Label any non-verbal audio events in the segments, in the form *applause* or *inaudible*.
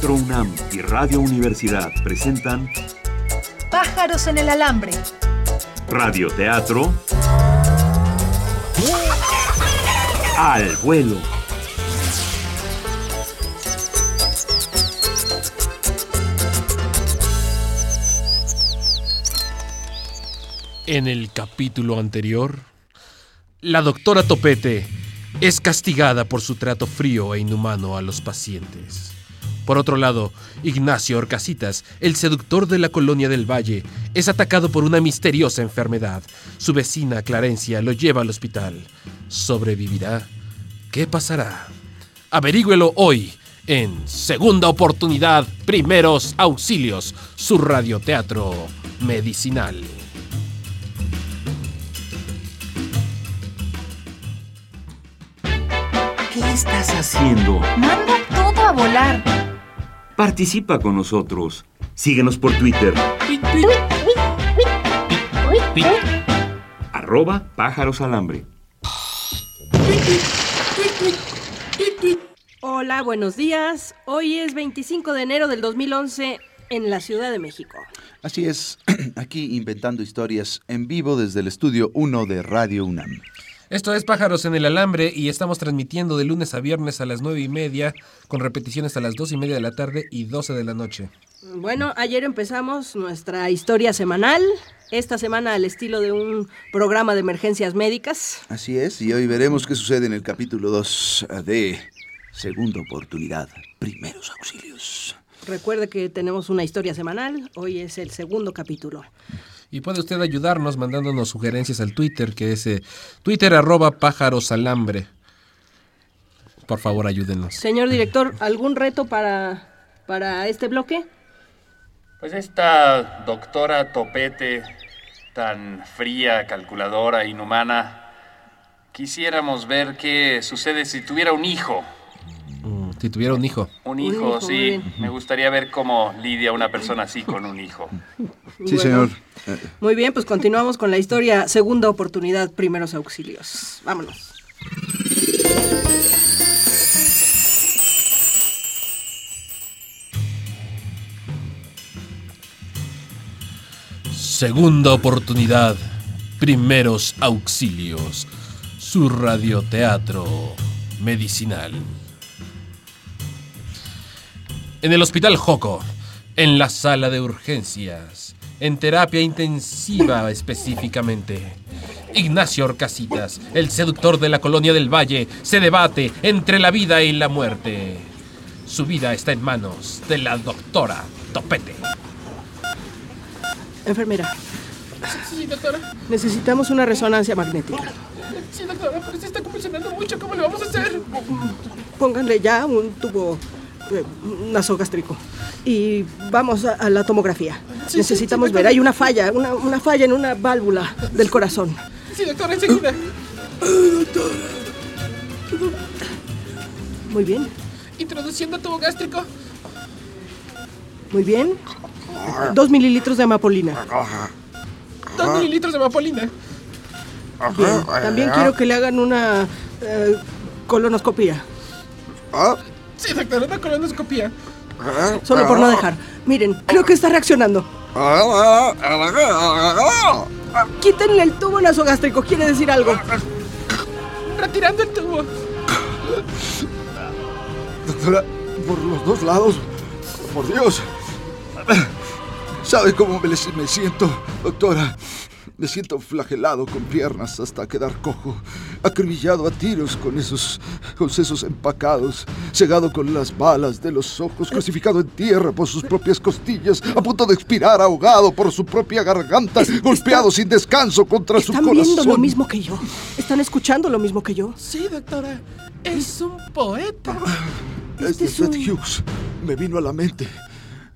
Teatro UNAM y Radio Universidad presentan Pájaros en el alambre. Radio Teatro al vuelo. En el capítulo anterior, la doctora Topete es castigada por su trato frío e inhumano a los pacientes. Por otro lado, Ignacio Orcasitas, el seductor de la colonia del Valle, es atacado por una misteriosa enfermedad. Su vecina Clarencia lo lleva al hospital. ¿Sobrevivirá? ¿Qué pasará? Averígüelo hoy en Segunda Oportunidad, Primeros Auxilios, su radioteatro medicinal. ¿Qué estás haciendo? Manda todo a volar. Participa con nosotros. Síguenos por Twitter. Arroba pájaros alambre. Hola, buenos días. Hoy es 25 de enero del 2011 en la Ciudad de México. Así es, *clears throat* aquí inventando historias en vivo desde el estudio 1 de Radio UNAM. Esto es Pájaros en el Alambre y estamos transmitiendo de lunes a viernes a las nueve y media, con repeticiones a las dos y media de la tarde y 12 de la noche. Bueno, ayer empezamos nuestra historia semanal, esta semana al estilo de un programa de emergencias médicas. Así es, y hoy veremos qué sucede en el capítulo 2 de Segunda Oportunidad, Primeros Auxilios. Recuerde que tenemos una historia semanal, hoy es el segundo capítulo. Y puede usted ayudarnos mandándonos sugerencias al Twitter, que es eh, Twitter arroba pájarosalambre. Por favor, ayúdenos. Señor director, ¿algún reto para, para este bloque? Pues esta doctora Topete, tan fría, calculadora, inhumana, quisiéramos ver qué sucede si tuviera un hijo. Si tuviera un hijo. Un Un hijo, sí. Me gustaría ver cómo lidia una persona así con un hijo. *laughs* Sí, Bueno, señor. Muy bien, pues continuamos con la historia Segunda Oportunidad, Primeros Auxilios. Vámonos. Segunda oportunidad, primeros auxilios, su radioteatro medicinal. En el Hospital Joco, en la sala de urgencias, en terapia intensiva específicamente, Ignacio Orcasitas, el seductor de la colonia del Valle, se debate entre la vida y la muerte. Su vida está en manos de la doctora Topete. Enfermera, Sí, doctora. necesitamos una resonancia magnética. Sí, doctora, pero se está convulsionando mucho. ¿Cómo le vamos a hacer? Pónganle ya un tubo nasogástrico. Y vamos a, a la tomografía. Sí, Necesitamos sí, sí, ver, hay una falla, una, una falla en una válvula del corazón. Sí, doctora, enseguida. Muy bien, Introduciendo tubo gástrico. muy bien. Dos mililitros de amapolina. Dos mililitros de vapolina. Bien. También quiero que le hagan una eh, colonoscopía. Sí, doctora, una colonoscopía. Solo por no dejar. Miren, creo que está reaccionando. Quítenle el tubo nasogástrico, quiere decir algo. Retirando el tubo. Doctora, por los dos lados, por Dios. ¿Sabe cómo me siento, doctora? Me siento flagelado con piernas hasta quedar cojo, acribillado a tiros con esos, con sesos empacados, cegado con las balas de los ojos, crucificado en tierra por sus propias costillas, a punto de expirar ahogado por su propia garganta, golpeado sin descanso contra su Están corazón. viendo lo mismo que yo. Están escuchando lo mismo que yo. Sí, doctora. Es un poeta. Este Este es Fred un- Hughes me vino a la mente.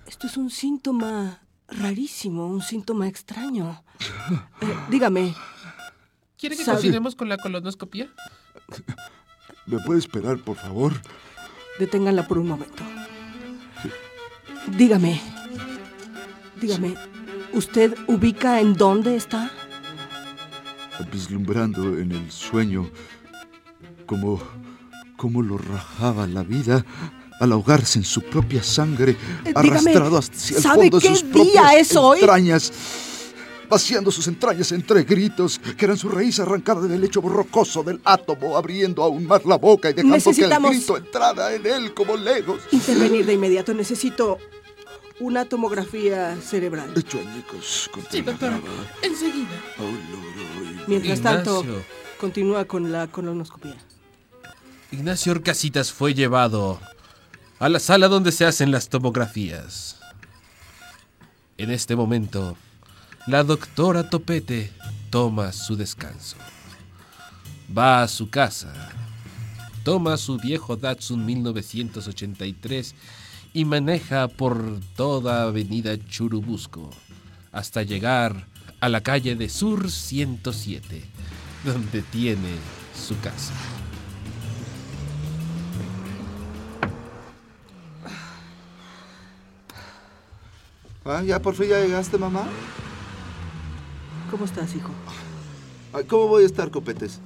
Esto es un síntoma rarísimo, un síntoma extraño. Dígame, ¿Quiere que Sabe- continuemos con la colonoscopía? ¿Me puede esperar, por favor? deténganla por un momento. Dígame, dígame, ¿usted ubica en dónde está? vislumbrando en el sueño cómo, cómo lo rajaba la vida al ahogarse en su propia sangre, Eh, arrastrado dígame, hacia el ¿sabe fondo de qué sus día propias es hoy? Vaciando sus entrañas entre gritos, que eran su raíz arrancada del lecho rocoso del átomo, abriendo aún más la boca y dejando Necesitamos- que el grito entrara en él como legos. Intervenir de inmediato. Necesito una tomografía cerebral. Hecho añicos Sí, doctora. Enseguida. Mientras tanto, Ignacio. continúa con la colonoscopia. Ignacio Orcasitas fue llevado a la sala donde se hacen las tomografías. En este momento, la doctora Topete toma su descanso. Va a su casa, toma su viejo Datsun 1983 y maneja por toda avenida Churubusco hasta llegar a la calle de Sur 107, donde tiene su casa. Ah, ya por fin ya llegaste, mamá. ¿Cómo estás, hijo? Ay, ¿Cómo voy a estar, copetes?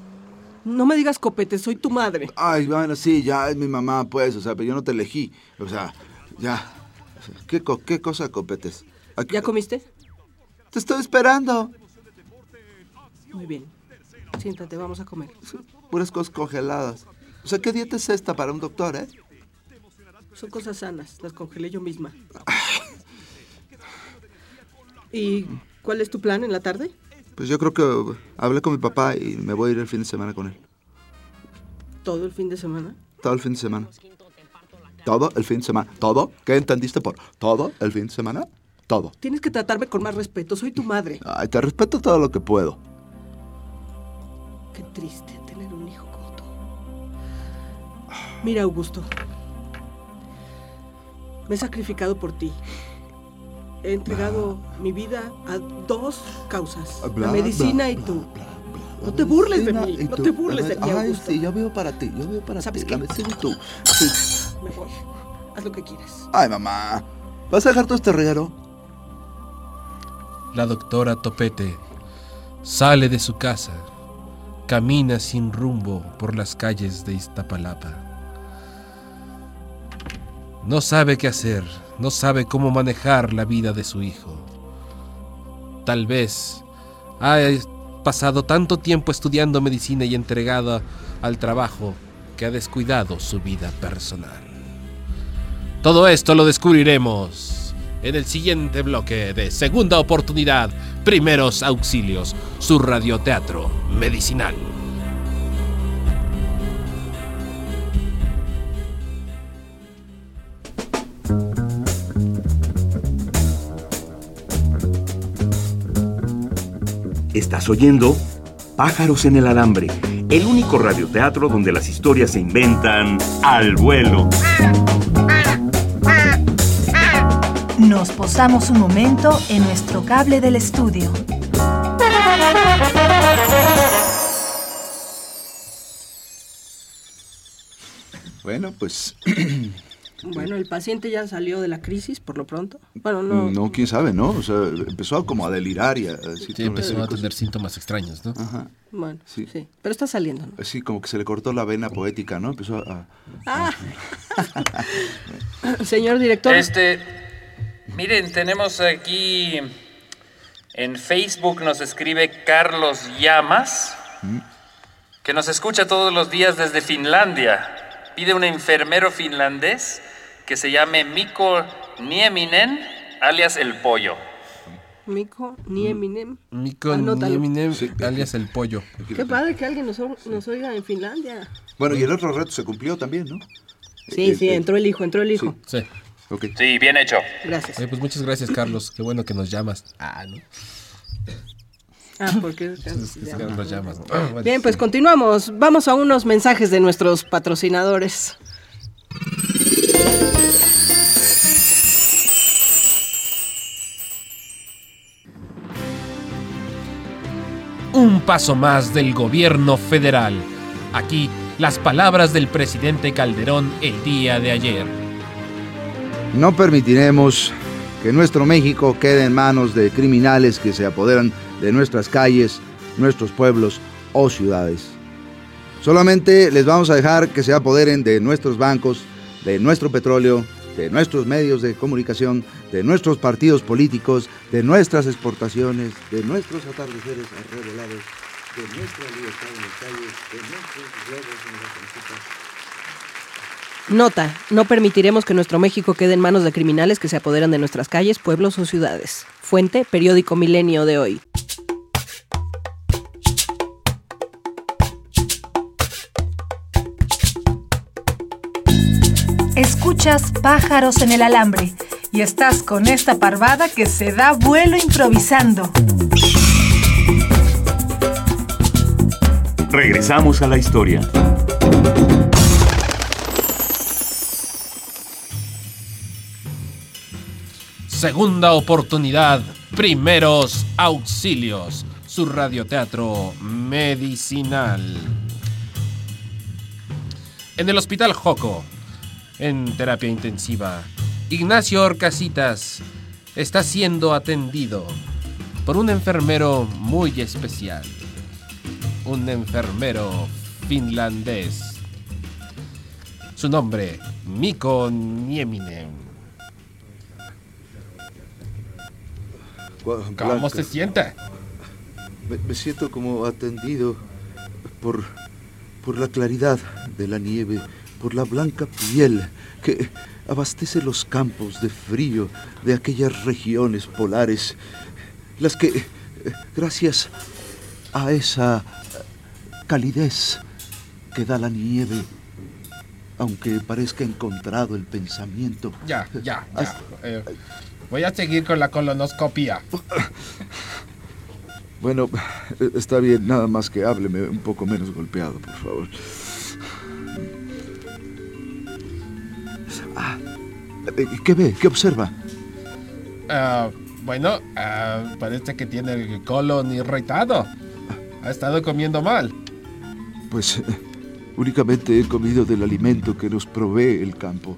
No me digas copete, soy tu madre. Ay, bueno, sí, ya es mi mamá, pues, o sea, pero yo no te elegí. O sea, ya. ¿Qué, co- qué cosa, copetes? Aquí- ¿Ya comiste? Te estoy esperando. Muy bien. Siéntate, vamos a comer. Puras cosas congeladas. O sea, ¿qué dieta es esta para un doctor, eh? Son cosas sanas, las congelé yo misma. ¿Y cuál es tu plan en la tarde? Pues yo creo que hablé con mi papá y me voy a ir el fin de semana con él. ¿Todo el fin de semana? Todo el fin de semana. Todo el fin de semana. ¿Todo? ¿Qué entendiste por todo el fin de semana? Todo. Tienes que tratarme con más respeto, soy tu madre. Ay, te respeto todo lo que puedo. Qué triste tener un hijo como tú. Mira, Augusto. Me he sacrificado por ti. He entregado mi vida a dos causas. Bla, la medicina bla, y tú. bla, bla, No te burles de mí, no te burles de A mí, Ay, Augusto. sí, yo veo para ti, yo veo para ¿Sabes ti. qué? La medicina y tú. Sí. Me voy. Haz lo que quieras. Ay, mamá. ¿Vas a dejar todo este reguero? La doctora Topete sale de su casa, camina sin rumbo por las calles de Iztapalapa. No sabe qué hacer, no sabe cómo manejar la vida de su hijo. Tal vez ha pasado tanto tiempo estudiando medicina y entregada al trabajo que ha descuidado su vida personal. Todo esto lo descubriremos en el siguiente bloque de Segunda Oportunidad, Primeros Auxilios, su radioteatro medicinal. Estás oyendo Pájaros en el Alambre, el único radioteatro donde las historias se inventan al vuelo. Nos posamos un momento en nuestro cable del estudio. Bueno, pues. *clears throat* Bueno, el paciente ya salió de la crisis por lo pronto. Bueno, no. No, quién sabe, ¿no? O sea, empezó como a delirar y a decir. Sí, empezó a cosas. tener síntomas extraños, ¿no? Ajá. Bueno, Sí. sí. Pero está saliendo, ¿no? Así como que se le cortó la vena poética, ¿no? Empezó a. Ah. *laughs* Señor director. Este, miren, tenemos aquí en Facebook nos escribe Carlos Llamas, que nos escucha todos los días desde Finlandia. Pide un enfermero finlandés que se llame Mikko Nieminen, alias El Pollo. Mico Nieminem. Mico Anótalo. Nieminem, alias el pollo. Qué padre que alguien nos, oiga en Finlandia. Bueno, y el otro reto se cumplió también, ¿no? Sí, Eh, sí, eh, entró el hijo, entró el hijo. Sí. Sí, bien hecho. Gracias. Oye, pues muchas gracias, Carlos. Qué bueno que nos llamas. Ah, ¿no? Ah, porque... *laughs* Es que nos llamas. Ah, Bien, pues continuamos. Vamos a unos mensajes de nuestros patrocinadores. Un paso más del gobierno federal. Aquí las palabras del presidente Calderón el día de ayer. No permitiremos que nuestro México quede en manos de criminales que se apoderan de nuestras calles, nuestros pueblos o ciudades. Solamente les vamos a dejar que se apoderen de nuestros bancos, de nuestro petróleo, de nuestros medios de comunicación, de nuestros partidos políticos, de nuestras exportaciones, de nuestros atardeceres arrebolados, de nuestra libertad en las calles, de nuestros en las camisetas. Nota, no permitiremos que nuestro México quede en manos de criminales que se apoderan de nuestras calles, pueblos o ciudades. Fuente, periódico Milenio de hoy. Escuchas pájaros en el alambre y estás con esta parvada que se da vuelo improvisando. Regresamos a la historia. Segunda oportunidad, primeros auxilios, su radioteatro medicinal. En el Hospital Joco, en terapia intensiva, Ignacio Orcasitas está siendo atendido por un enfermero muy especial. Un enfermero finlandés. Su nombre, Mikko Nieminen. ¿Cómo se siente? me, me siento como atendido por, por la claridad de la nieve, por la blanca piel que abastece los campos de frío de aquellas regiones polares, las que, gracias a esa calidez que da la nieve, aunque parezca encontrado el pensamiento, Ya, ya, ya. Eh, voy a seguir con la colonoscopia. Bueno, está bien, nada más que hábleme un poco menos golpeado, por favor. ¿Qué ve? ¿Qué observa? Ah, bueno, ah, parece que tiene el colon irritado. Ha estado comiendo mal. Pues eh, únicamente he comido del alimento que nos provee el campo.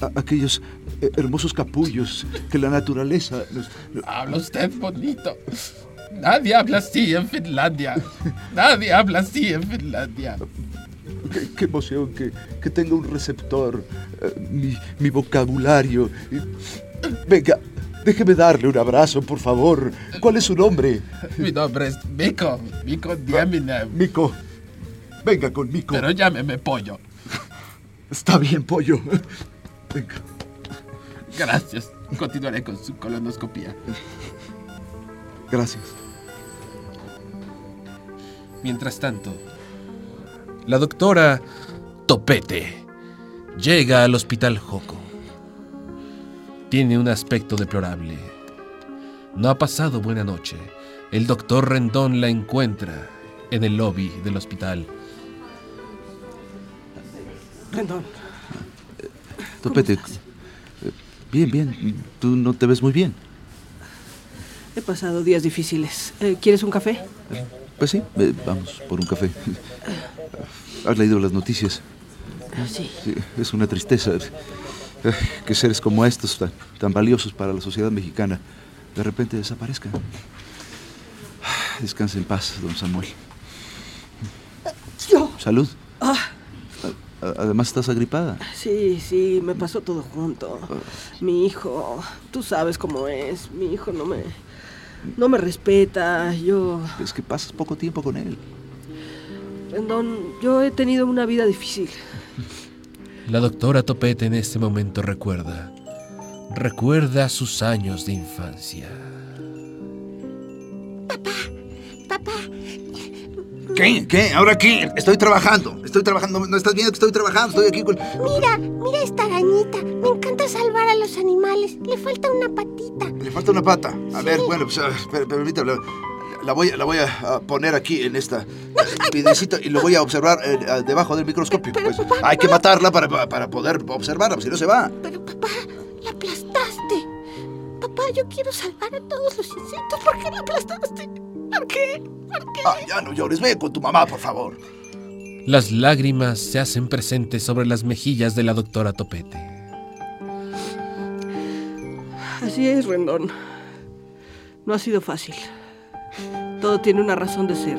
A- aquellos eh, hermosos capullos que la naturaleza nos... Habla usted bonito. Nadie habla así en Finlandia. Nadie habla así en Finlandia. Qué, qué emoción que, que tenga un receptor, eh, mi, mi vocabulario. Venga, déjeme darle un abrazo, por favor. ¿Cuál es su nombre? Mi nombre es Miko. Miko Dieminen. Mico. Venga con Mico. Pero llámeme pollo. Está bien, pollo. Venga. Gracias. Continuaré con su colonoscopia. Gracias. Mientras tanto, la doctora Topete llega al hospital Joco. Tiene un aspecto deplorable. No ha pasado buena noche. El doctor Rendón la encuentra en el lobby del hospital. Rendón, Topete. eh, Bien, bien. Tú no te ves muy bien. he pasado días difíciles. Eh, ¿Quieres un café? Pues sí, eh, vamos por un café. ¿Has leído las noticias? Sí. Sí, es una tristeza eh, que seres como estos, tan, tan valiosos para la sociedad mexicana, de repente desaparezcan. Descansa en paz, don Samuel. Salud. A- Además, estás agripada. Sí, sí, me pasó todo junto. Mi hijo, tú sabes cómo es. Mi hijo no me, no me respeta. Yo, Es que pasas poco tiempo con él. Rendón, yo he tenido una vida difícil. La doctora Topete en este momento recuerda. Recuerda sus años de infancia. ¿Qué? ¿Qué? ¿Ahora qué? Estoy trabajando. Estoy trabajando. ¿No estás viendo que estoy trabajando? Estoy aquí con... Mira, mira esta arañita. Me encanta salvar a los animales. Le falta una patita. Le falta una pata. A ver, bueno, pues permítame. La, voy, la voy a, poner aquí en esta videcita y lo voy a observar eh, debajo del microscopio. Pero, Pues, papá, hay que matarla para, para poder observarla, si no se va. Pero papá, la aplastaste. Papá, yo quiero salvar a todos los insectos. ¿Por qué la aplastaste? ¿Por qué? ¿Por qué? Ah, ya no llores, ve con tu mamá, por favor. Las lágrimas se hacen presentes sobre las mejillas de la doctora Topete. Así es, Rendón. No ha sido fácil. Todo tiene una razón de ser.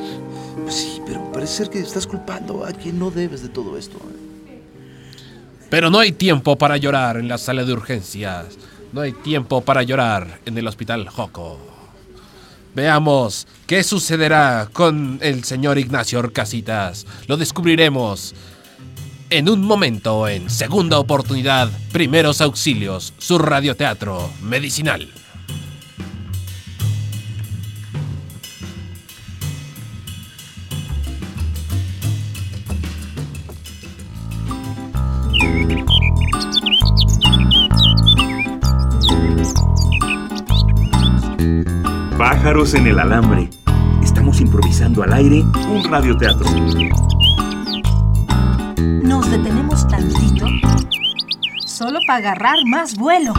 Sí, pero parece ser que estás culpando a quien no debes de todo esto. Pero no hay tiempo para llorar en la sala de urgencias. No hay tiempo para llorar en el hospital Joco. Veamos qué sucederá con el señor Ignacio Orcasitas. Lo descubriremos en un momento en Segunda Oportunidad, Primeros Auxilios, su radioteatro medicinal. Pájaros en el alambre. Estamos improvisando al aire un radioteatro. Nos detenemos tantito solo para agarrar más vuelo.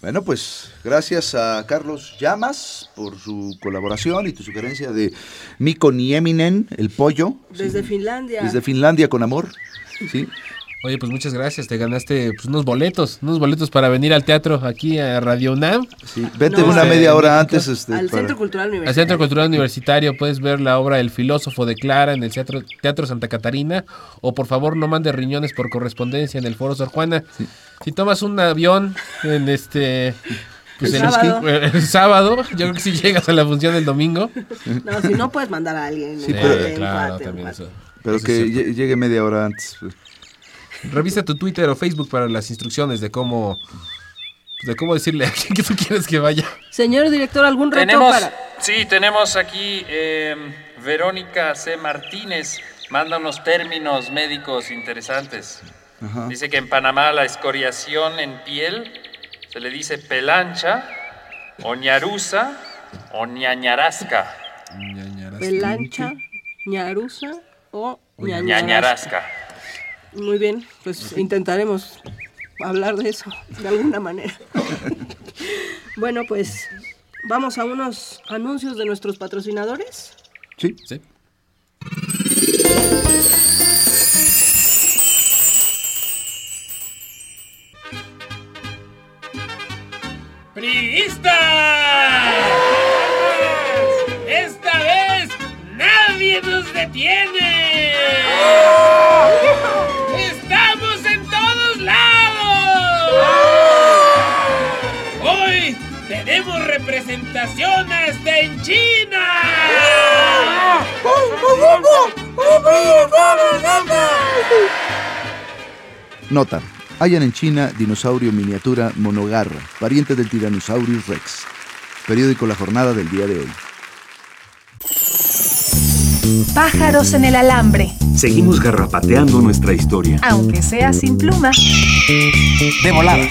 Bueno, pues gracias a Carlos Llamas por su colaboración y tu sugerencia de Miko Nieminen, el pollo. Desde Finlandia. Desde Finlandia con amor. Sí. Oye, pues muchas gracias. Te ganaste pues, unos boletos, unos boletos para venir al teatro aquí a Radio UNAM. Sí, vete No, una eh, media hora antes. Este, Al para- Centro Cultural Al Universitario. Centro Cultural Universitario puedes ver la obra El filósofo de Clara en el Teatro, Teatro Santa Catarina. O por favor no mandes riñones por correspondencia en el Foro Sor Juana. Si tomas un avión en este... Pues El el, sábado. el sábado, yo creo que si llegas a la función el domingo. No, si no puedes mandar a alguien. Sí, un pero- claro, un también eso. Pero Eso que llegue media hora antes. Revisa tu Twitter o Facebook para las instrucciones de cómo... De cómo decirle a quién que tú quieres que vaya. Señor director, ¿algún reto Tenemos, para...? sí, tenemos aquí eh, Verónica C. Martínez, manda unos términos médicos interesantes. Ajá. Dice que en Panamá la escoriación en piel se le dice pelancha, o ñarusa, o ñañarasca. Pelancha, ñarusa o ñañarasca. Ñañarasca. Muy bien, pues intentaremos hablar de eso de alguna manera. *laughs* bueno, pues vamos a unos anuncios de nuestros patrocinadores. Sí. Sí. ¡Priistas! ¡Esta vez nadie nos detiene! Tenemos representación hasta en China. Nota. Hallan en China dinosaurio miniatura monogarra, pariente del Tyrannosaurus rex. Periódico La Jornada del día de hoy. Pájaros en el alambre, Seguimos garrapateando nuestra historia. aunque sea sin pluma. De volada.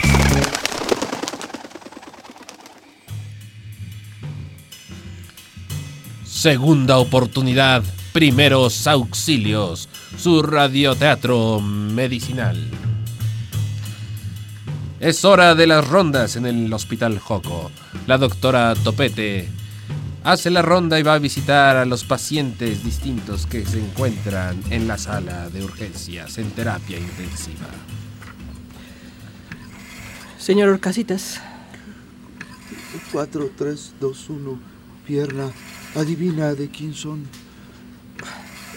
Segunda oportunidad, primeros auxilios, su radioteatro medicinal. Es hora de las rondas en el Hospital Joco. La doctora Topete hace la ronda y va a visitar a los pacientes distintos que se encuentran en la sala de urgencias en terapia intensiva. Señor Orcasitas, 4, 3, 2, 1. Pierna, adivina de quién son.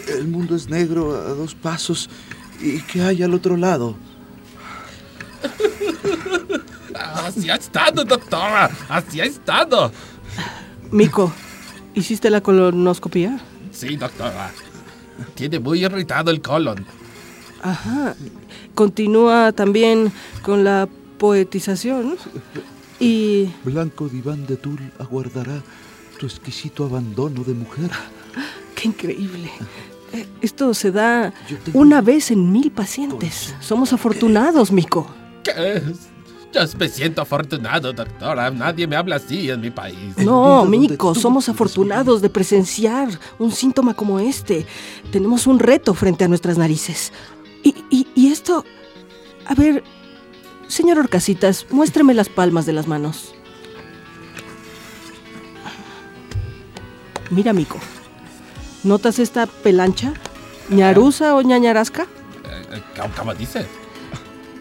El mundo es negro a dos pasos. ¿Y qué hay al otro lado? *laughs* Así ha estado, doctora. Así ha estado. Mico, ¿hiciste la colonoscopia? Sí, doctora. Tiene muy irritado el colon. Ajá. Continúa también con la poetización. *laughs* Y Blanco diván de tul aguardará tu exquisito abandono de mujer. qué increíble. Eh, Esto se da tengo una vez en mil pacientes. Somos afortunados, Mico. ¿Qué es? Yo me siento afortunado, doctora. Nadie me habla así en mi país. No, Mico, somos afortunados de presenciar un síntoma como este. Tenemos un reto frente a nuestras narices. Y, y- y esto... A ver, señor Orcasitas, muéstreme las palmas de las manos. Mira, Mico. ¿Notas esta pelancha? ¿Ñarusa o ñañarasca? Eh, eh, ¿Cómo, cómo dice?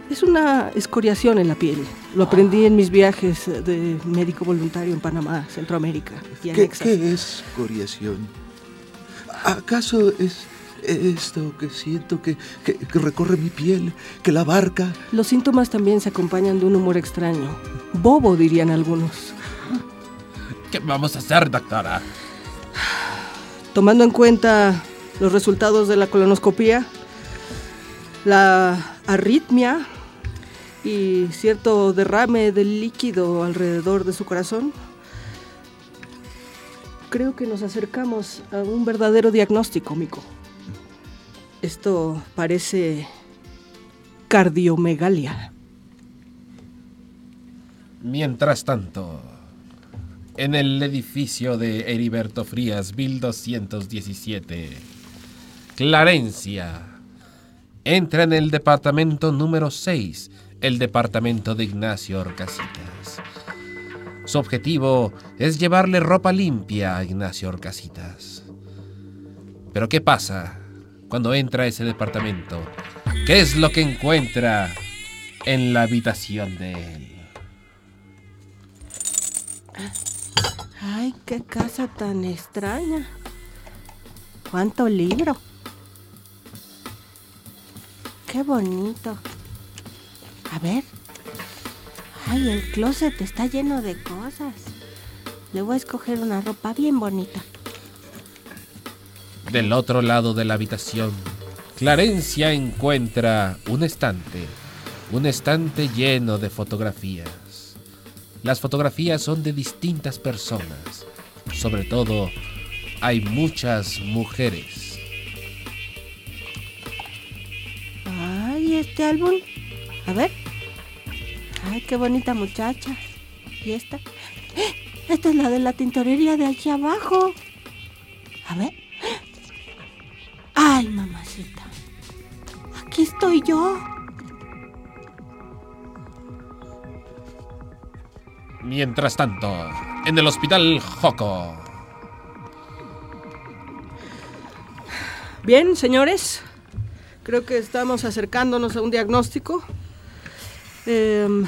Es una escoriación en la piel. Lo aprendí en mis viajes de médico voluntario en Panamá, Centroamérica y ¿Qué, qué es coriación? ¿Acaso es esto que siento que, que, que recorre mi piel, que la abarca? Los síntomas también se acompañan de un humor extraño. Bobo, dirían algunos. ¿Qué vamos a hacer, doctora? Tomando en cuenta los resultados de la colonoscopía, la arritmia y cierto derrame de líquido alrededor de su corazón, creo que nos acercamos a un verdadero diagnóstico, Mico. Esto parece cardiomegalia. Mientras tanto, en el edificio de Heriberto Frías, 1217, Clarencia entra en el departamento número 6, el departamento de Ignacio Orcasitas. Su objetivo es llevarle ropa limpia a Ignacio Orcasitas. Pero ¿qué pasa cuando entra a ese departamento? ¿Qué es lo que encuentra en la habitación de él? Ay, qué casa tan extraña. ¿Cuánto libro? Qué bonito. A ver. Ay, el closet está lleno de cosas. Le voy a escoger una ropa bien bonita. Del otro lado de la habitación, Clarencia encuentra un estante, un estante lleno de fotografías. Las fotografías son de distintas personas, sobre todo hay muchas mujeres. Ay, este álbum. A ver. Ay, qué bonita muchacha. ¿Y esta? ¡Eh! *gasps* Esta es la de la tintorería de aquí abajo. A ver. Ay, mamacita. Aquí estoy yo. Mientras tanto, en el hospital Joco. Bien, señores. Creo que estamos acercándonos a un diagnóstico. Em,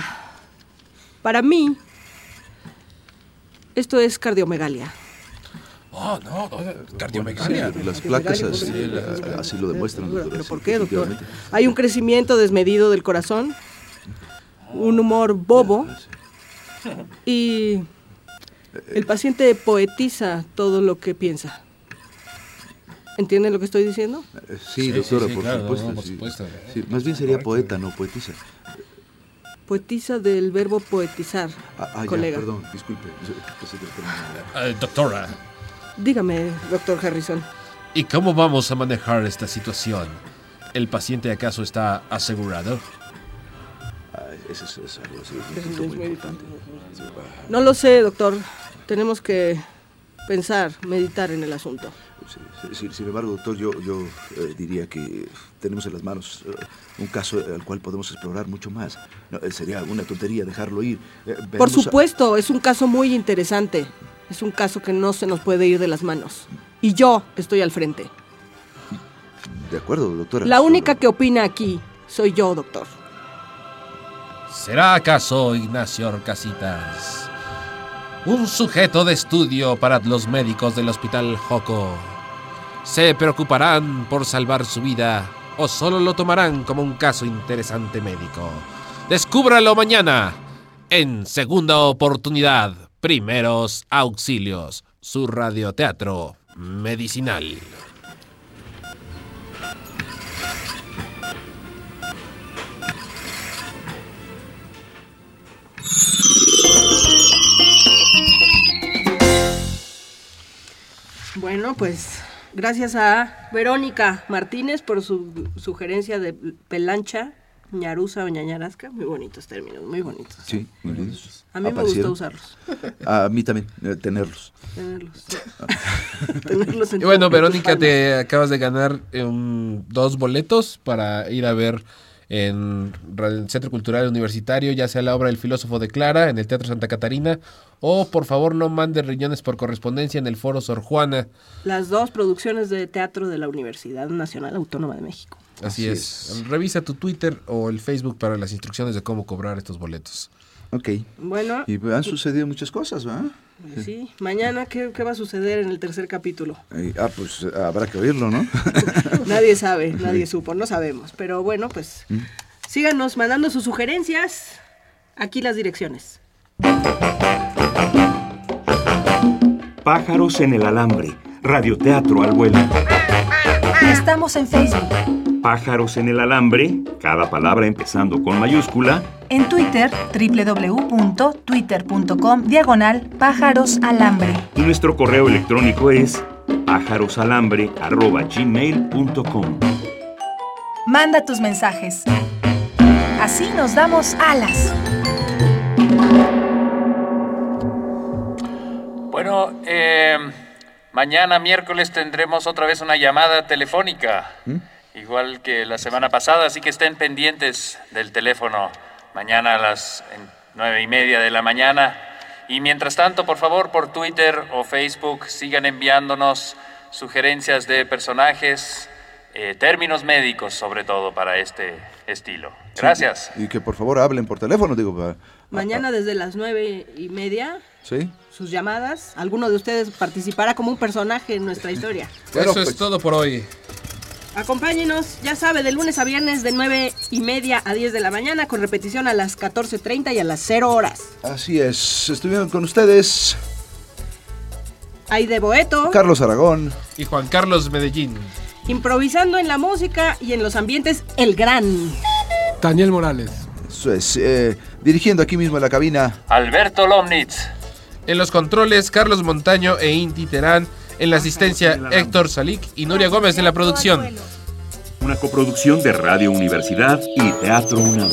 para mí, esto es cardiomegalia. Oh, no, Sí, cardiomegalia. las placas así, la- así lo demuestran. ¿Pero por qué, doctor? Hay un crecimiento desmedido del corazón, un humor bobo y el paciente poetiza todo lo que piensa. ¿Entienden lo que estoy diciendo? Eh, Sí, Sí, doctora, sí, sí, por, claro, supuesto, no, por sí. supuesto. Sí, más bien sería poeta, no poetisa. Poetiza del verbo poetizar, Ah, ah, ya, colega. perdón, disculpe. Eh, doctora, Dígame, doctor Harrison. ¿y cómo vamos a manejar esta situación? ¿El paciente acaso está asegurado? Es, es algo así, es Es- muy muy importante. No lo sé, doctor. Tenemos que pensar, meditar en el asunto. Sin embargo, doctor, yo, yo eh, diría que tenemos en las manos eh, un caso al cual podemos explorar mucho más. No, eh, sería una tontería dejarlo ir. Por a- supuesto, es un caso muy interesante. Es un caso que no se nos puede ir de las manos. Y yo estoy al frente. De acuerdo, doctora. La única que opina aquí soy yo, doctor. ¿Será acaso Ignacio Orcasitas un sujeto de estudio para los médicos del hospital Joco? ¿Se preocuparán por salvar su vida o solo lo tomarán como un caso interesante médico? Descúbralo mañana en Segunda Oportunidad, Primeros Auxilios, su radioteatro medicinal. Bueno, pues gracias a Verónica Martínez por su sugerencia de pelancha, ñarusa o ñañarasca. Muy bonitos términos, muy bonitos. Sí, muy lindos. A mí me gusta usarlos, A mí también, eh, tenerlos. tenerlos. *laughs* tenerlos en Y bueno, Verónica, te acabas de ganar eh, un- dos boletos para ir a ver en el Centro Cultural Universitario, ya sea la obra del filósofo de Clara, en el Teatro Santa Catarina, o por favor no mande riñones por correspondencia en el Foro Sor Juana. Las dos producciones de teatro de la Universidad Nacional Autónoma de México. Así, Así es. es. Revisa tu Twitter o el Facebook para las instrucciones de cómo cobrar estos boletos. Ok. Bueno, Y han sucedido muchas cosas, ¿va? pues sí. Mañana, ¿qué, qué va a suceder en el tercer capítulo? Eh, ah, pues habrá que oírlo, ¿no? *laughs* Nadie sabe, nadie supo, no sabemos. Pero bueno, pues Mm. síganos mandando sus sugerencias. Aquí las direcciones. Pájaros en el alambre. Radioteatro al vuelo. Estamos en Facebook, Pájaros en el alambre, cada palabra empezando con mayúscula, en Twitter, www.twitter.com, diagonal pájaros alambre. y nuestro correo electrónico es pájarosalambre.gmail.com. Manda tus mensajes. Así nos damos alas. Bueno, eh, mañana miércoles tendremos otra vez una llamada telefónica, igual que la semana pasada, así que estén pendientes del teléfono mañana a las nueve y media de la mañana. Y mientras tanto, por favor, por Twitter o Facebook, sigan enviándonos sugerencias de personajes, eh, términos médicos sobre todo para este estilo. Gracias. Y que por favor hablen por teléfono, digo. pa- Mañana desde las nueve y media, ¿Sí? Sus llamadas. Alguno de ustedes participará como un personaje en nuestra historia. Bueno, Eso pues- es todo por hoy. Acompáñenos, ya sabe, de lunes a viernes de 9 y media a 10 de la mañana, con repetición a las 14.30 y a las 0 horas. Así es. Estuvieron con ustedes Aide Boeto, Carlos Aragón. Y Juan Carlos Medellín. improvisando en la música y en los ambientes, el gran. Daniel Morales. Eso es. eh, dirigiendo aquí mismo en la cabina. Alberto Lomnitz. En los controles, Carlos Montaño e Inti Terán. En la asistencia, Héctor Salik y Nuria Gómez en la producción. Una coproducción de Radio Universidad y Teatro UNAM.